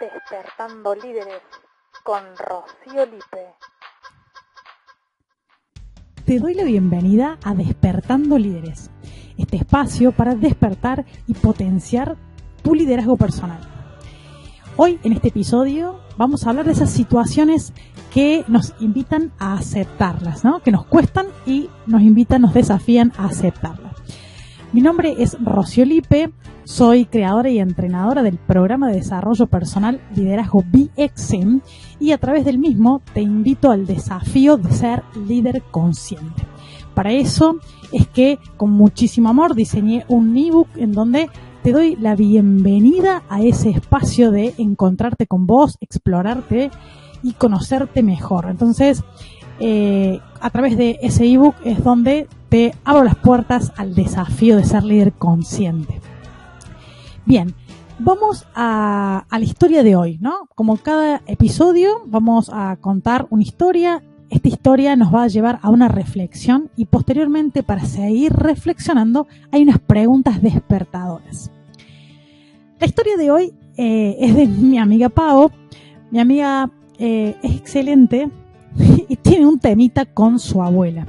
Despertando Líderes con Rocío Lipe. Te doy la bienvenida a Despertando Líderes, este espacio para despertar y potenciar tu liderazgo personal. Hoy en este episodio vamos a hablar de esas situaciones que nos invitan a aceptarlas, ¿no? que nos cuestan y nos invitan, nos desafían a aceptarlas. Mi nombre es Rocío Lipe, soy creadora y entrenadora del programa de desarrollo personal Liderazgo BXM y a través del mismo te invito al desafío de ser líder consciente. Para eso es que con muchísimo amor diseñé un ebook en donde te doy la bienvenida a ese espacio de encontrarte con vos, explorarte y conocerte mejor. Entonces, eh, a través de ese ebook es donde te abro las puertas al desafío de ser líder consciente. Bien, vamos a, la historia de hoy, ¿no? Como cada episodio vamos a contar una historia. Esta historia nos va a llevar a una reflexión y posteriormente para seguir reflexionando hay unas preguntas despertadoras. La historia de hoy eh, es de mi amiga Pau. Mi amiga eh, es excelente y tiene un temita con su abuela.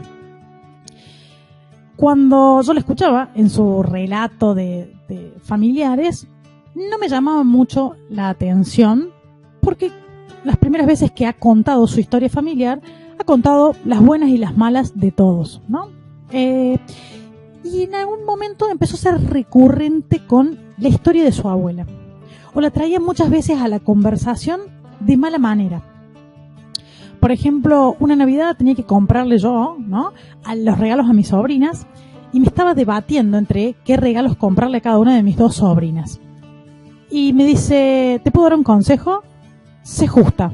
Cuando yo la escuchaba en su relato de, de familiares, no me llamaba mucho la atención porque las primeras veces que ha contado su historia familiar, ha contado las buenas y las malas de todos, ¿no? Eh, y en algún momento empezó a ser recurrente con la historia de su abuela. O la traía muchas veces a la conversación de mala manera. Por ejemplo, una Navidad tenía que comprarle yo, ¿no? Los regalos a mis sobrinas y me estaba debatiendo entre qué regalos comprarle a cada una de mis dos sobrinas. Y me dice, ¿te puedo dar un consejo? Se justa.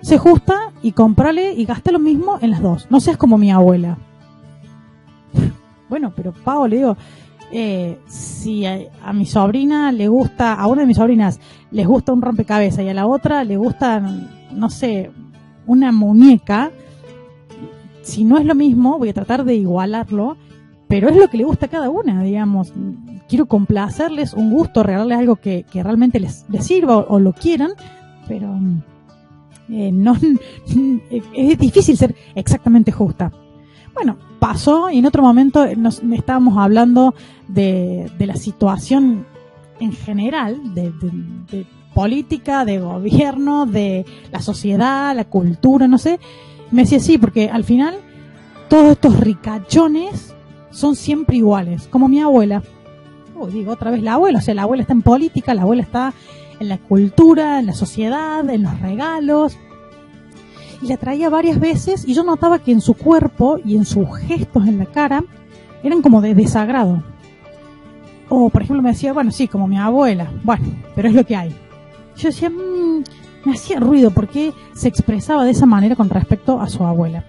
Se justa y comprale y gasta lo mismo en las dos. No seas como mi abuela. Bueno, pero Pau, le digo, eh, si a, a, mi sobrina le gusta, a una de mis sobrinas les gusta un rompecabezas y a la otra le gusta, no sé, una muñeca, si no es lo mismo, voy a tratar de igualarlo, pero es lo que le gusta a cada una, digamos. Quiero complacerles, un gusto, regalarles algo que, realmente les, sirva o, lo quieran, pero eh, no es difícil ser exactamente justa. Bueno, pasó y en otro momento nos estábamos hablando de, la situación en general, de, política, de gobierno, de la sociedad, la cultura, no sé. Me decía sí, porque al final todos estos ricachones son siempre iguales, como mi abuela. Uy, digo otra vez la abuela, o sea, la abuela está en política, la abuela está en la cultura, en la sociedad, en los regalos, y la traía varias veces y yo notaba que en su cuerpo y en sus gestos en la cara eran como de desagrado. O por ejemplo me decía, bueno, sí, como mi abuela, bueno, pero es lo que hay. Yo decía, mmm, me hacía ruido porque se expresaba de esa manera con respecto a su abuela.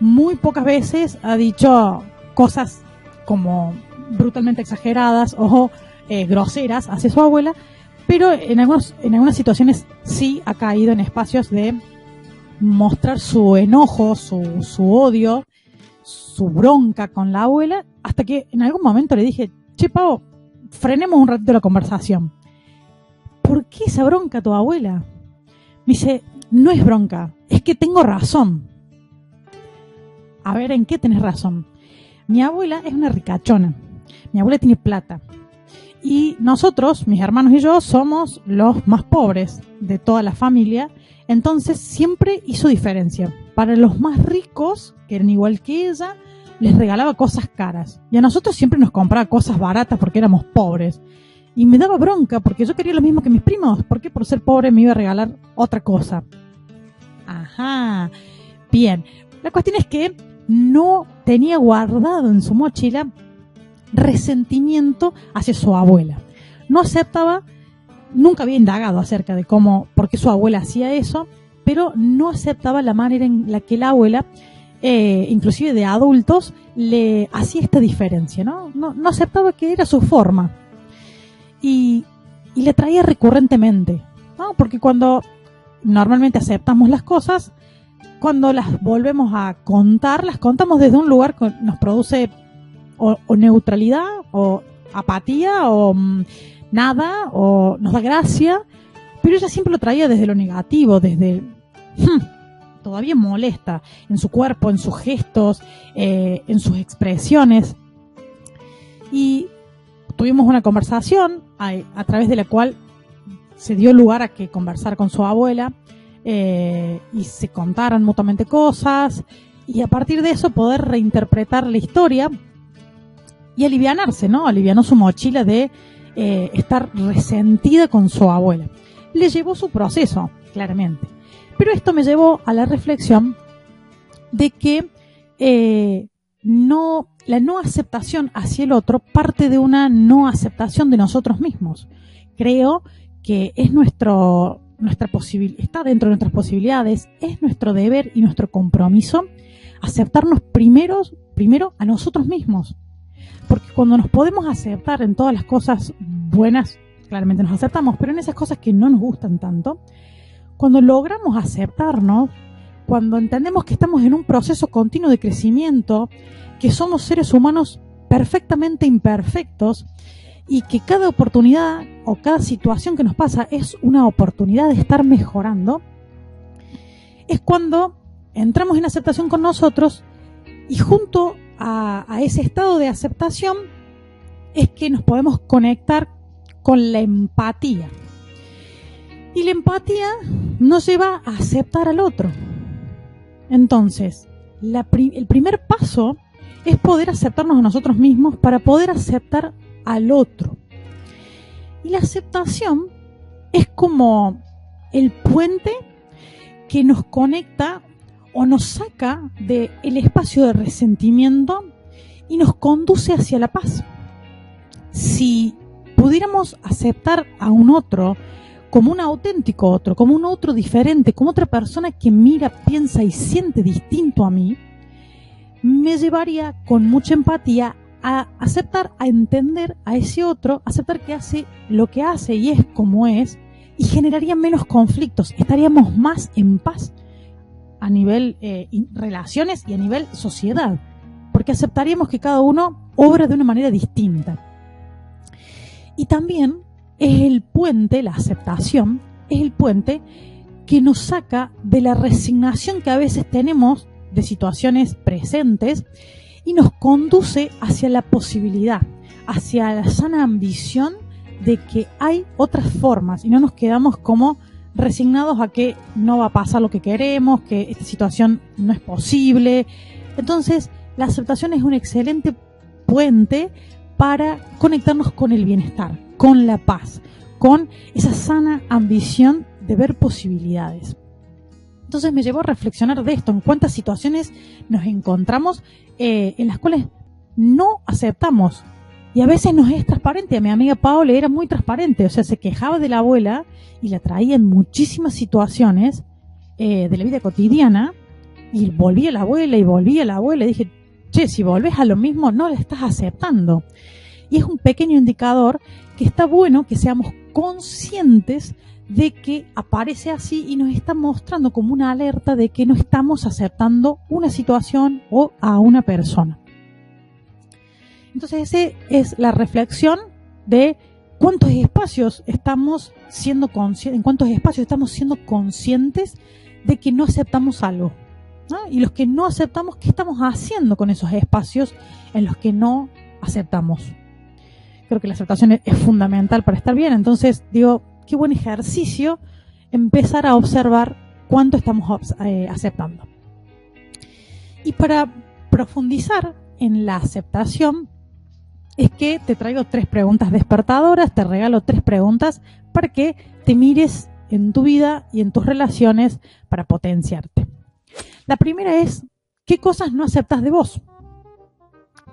Muy pocas veces ha dicho cosas como brutalmente exageradas o eh, groseras hacia su abuela, pero en, algunos, en algunas situaciones sí ha caído en espacios de mostrar su enojo, su, su odio, su bronca con la abuela, hasta que en algún momento le dije, che, Pavo, frenemos un ratito la conversación. ¿Por qué esa bronca tu abuela? Me dice, no es bronca, es que tengo razón. A ver, ¿en qué tenés razón? Mi abuela es una ricachona. Mi abuela tiene plata. Y nosotros, mis hermanos y yo, somos los más pobres de toda la familia entonces siempre hizo diferencia. Para los más ricos, que eran igual que ella, les regalaba cosas caras. Y a nosotros siempre nos compraba cosas baratas porque éramos pobres. Y me daba bronca porque yo quería lo mismo que mis primos. ¿Por qué por ser pobre me iba a regalar otra cosa? Ajá. Bien. La cuestión es que no tenía guardado en su mochila resentimiento hacia su abuela. No aceptaba nunca había indagado acerca de cómo, por qué su abuela hacía eso, pero no aceptaba la manera en la que la abuela, eh, inclusive de adultos, le hacía esta diferencia, ¿no? No, aceptaba que era su forma. Y, y le traía recurrentemente, ¿no? Porque cuando normalmente aceptamos las cosas, cuando las volvemos a contar, las contamos desde un lugar que nos produce o, neutralidad o apatía o nada o nos da gracia pero ella siempre lo traía desde lo negativo, desde... hmm, todavía molesta en su cuerpo, en sus gestos, eh, en sus expresiones. Y tuvimos una conversación a, a través de la cual se dio lugar a que conversar con su abuela eh, y se contaran mutuamente cosas y a partir de eso poder reinterpretar la historia y alivianarse, ¿no? Alivianó su mochila de eh, estar resentida con su abuela. Le llevó su proceso, claramente. Pero esto me llevó a la reflexión de que eh, no, la no aceptación hacia el otro parte de una no aceptación de nosotros mismos. Creo que es nuestro, nuestra posibilidad, está dentro de nuestras posibilidades, es nuestro deber y nuestro compromiso aceptarnos primero, primero a nosotros mismos. Porque cuando nos podemos aceptar en todas las cosas buenas, claramente nos aceptamos, pero en esas cosas que no nos gustan tanto, cuando logramos aceptarnos, cuando entendemos que estamos en un proceso continuo de crecimiento, que somos seres humanos perfectamente imperfectos y que cada oportunidad o cada situación que nos pasa es una oportunidad de estar mejorando, es cuando entramos en aceptación con nosotros y junto a, ese estado de aceptación es que nos podemos conectar con la empatía. Y la empatía nos lleva a aceptar al otro. Entonces, el primer paso es poder aceptarnos a nosotros mismos para poder aceptar al otro. Y la aceptación es como el puente que nos conecta o nos saca del el espacio de resentimiento y nos conduce hacia la paz. Si pudiéramos aceptar a un otro como un auténtico otro, como un otro diferente, como otra persona que mira, piensa y siente distinto a mí, me llevaría con mucha empatía a aceptar, a entender a ese otro, aceptar que hace lo que hace y es como es, y generaría menos conflictos, estaríamos más en paz a nivel eh, relaciones y a nivel sociedad, porque aceptaríamos que cada uno obra de una manera distinta. Y también es el puente, la aceptación, es el puente que nos saca de la resignación que a veces tenemos de situaciones presentes y nos conduce hacia la posibilidad, hacia la sana ambición de que hay otras formas y no nos quedamos como resignados a que no va a pasar lo que queremos, que esta situación no es posible. Entonces, la aceptación es un excelente puente para conectarnos con el bienestar, con la paz, con esa sana ambición de ver posibilidades. Entonces me llevó a reflexionar de esto, en cuántas situaciones nos encontramos eh, en las cuales no aceptamos. Y a veces nos es transparente. A mi amiga Paola era muy transparente, o sea, se quejaba de la abuela y la traía en muchísimas situaciones eh, de la vida cotidiana. Y volvía la abuela y volvía la abuela. Y dije, che, si volvés a lo mismo, no la estás aceptando. Y es un pequeño indicador que está bueno que seamos conscientes de que aparece así y nos está mostrando como una alerta de que no estamos aceptando una situación o a una persona. Entonces, esa es la reflexión de cuántos espacios estamos siendo en cuántos espacios estamos siendo conscientes de que no aceptamos algo. Y los que no aceptamos, ¿qué estamos haciendo con esos espacios en los que no aceptamos? Creo que la aceptación es fundamental para estar bien. Entonces, digo, qué buen ejercicio empezar a observar cuánto estamos eh, aceptando. Y para profundizar en la aceptación, es que te traigo tres preguntas despertadoras, te regalo tres preguntas para que te mires en tu vida y en tus relaciones para potenciarte. La primera es, ¿qué cosas no aceptas de vos?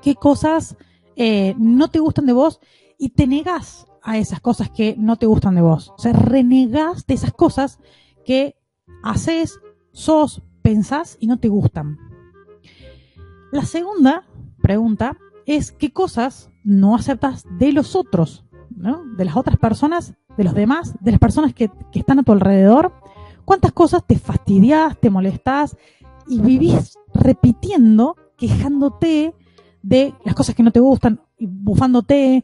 ¿Qué cosas eh, no te gustan de vos y te negas a esas cosas que no te gustan de vos. O sea, renegás de esas cosas que haces, sos, pensás y no te gustan. La segunda pregunta es qué cosas no aceptas de los otros, ¿no? de las otras personas, de los demás, de las personas que, están a tu alrededor. ¿Cuántas cosas te fastidias, te molestas y vivís repitiendo, quejándote de las cosas que no te gustan, bufándote,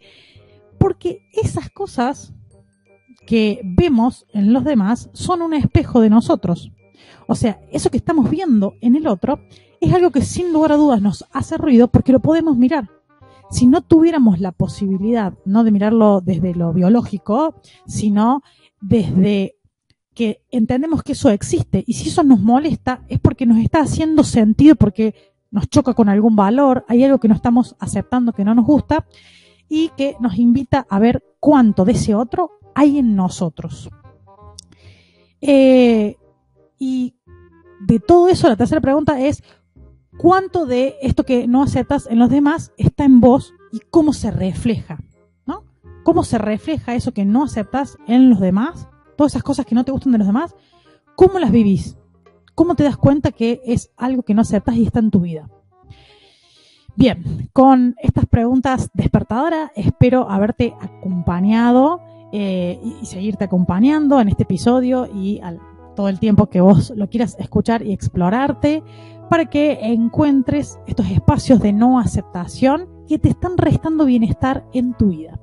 porque esas cosas que vemos en los demás son un espejo de nosotros. O sea, eso que estamos viendo en el otro es algo que sin lugar a dudas nos hace ruido porque lo podemos mirar. Si no tuviéramos la posibilidad, no de mirarlo desde lo biológico, sino desde que entendemos que eso existe y si eso nos molesta es porque nos está haciendo sentido, porque nos choca con algún valor, hay algo que no estamos aceptando que no nos gusta y que nos invita a ver cuánto de ese otro hay en nosotros. Eh, y de todo eso, la tercera pregunta es, ¿cuánto de esto que no aceptas en los demás está en vos y cómo se refleja? ¿No? ¿Cómo se refleja eso que no aceptas en los demás? Todas esas cosas que no te gustan de los demás, ¿cómo las vivís? ¿Cómo te das cuenta que es algo que no aceptas y está en tu vida? Bien, con estas preguntas despertadoras espero haberte acompañado eh, y, seguirte acompañando en este episodio y al, todo el tiempo que vos lo quieras escuchar y explorarte para que encuentres estos espacios de no aceptación que te están restando bienestar en tu vida.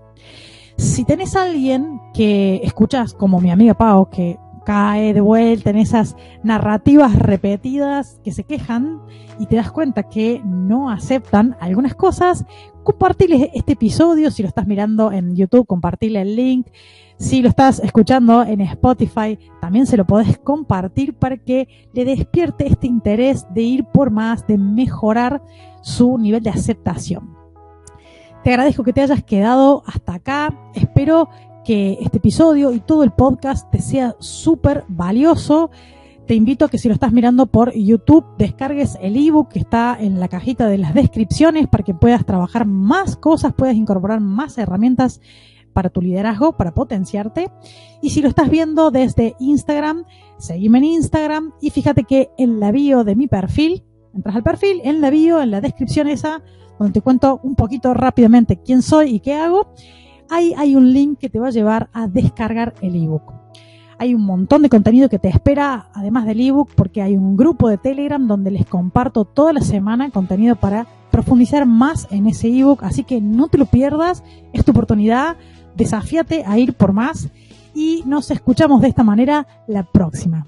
Si tenés a alguien que escuchas, como mi amiga Pau, que cae de vuelta en esas narrativas repetidas que se quejan y te das cuenta que no aceptan algunas cosas, compartirles este episodio. Si lo estás mirando en YouTube, compartirle el link. Si lo estás escuchando en Spotify, también se lo podés compartir para que le despierte este interés de ir por más, de mejorar su nivel de aceptación. Te agradezco que te hayas quedado hasta acá. Espero que este episodio y todo el podcast te sea súper valioso. Te invito a que si lo estás mirando por YouTube, descargues el ebook que está en la cajita de las descripciones para que puedas trabajar más cosas, puedas incorporar más herramientas para tu liderazgo, para potenciarte. Y si lo estás viendo desde Instagram, seguime en Instagram y fíjate que en la bio de mi perfil, entras al perfil, en la bio, en la descripción esa, donde te cuento un poquito rápidamente quién soy y qué hago, ahí hay un link que te va a llevar a descargar el ebook. Hay un montón de contenido que te espera, además del ebook, porque hay un grupo de Telegram donde les comparto toda la semana contenido para profundizar más en ese ebook. Así que no te lo pierdas, es tu oportunidad desafíate a ir por más y nos escuchamos de esta manera la próxima.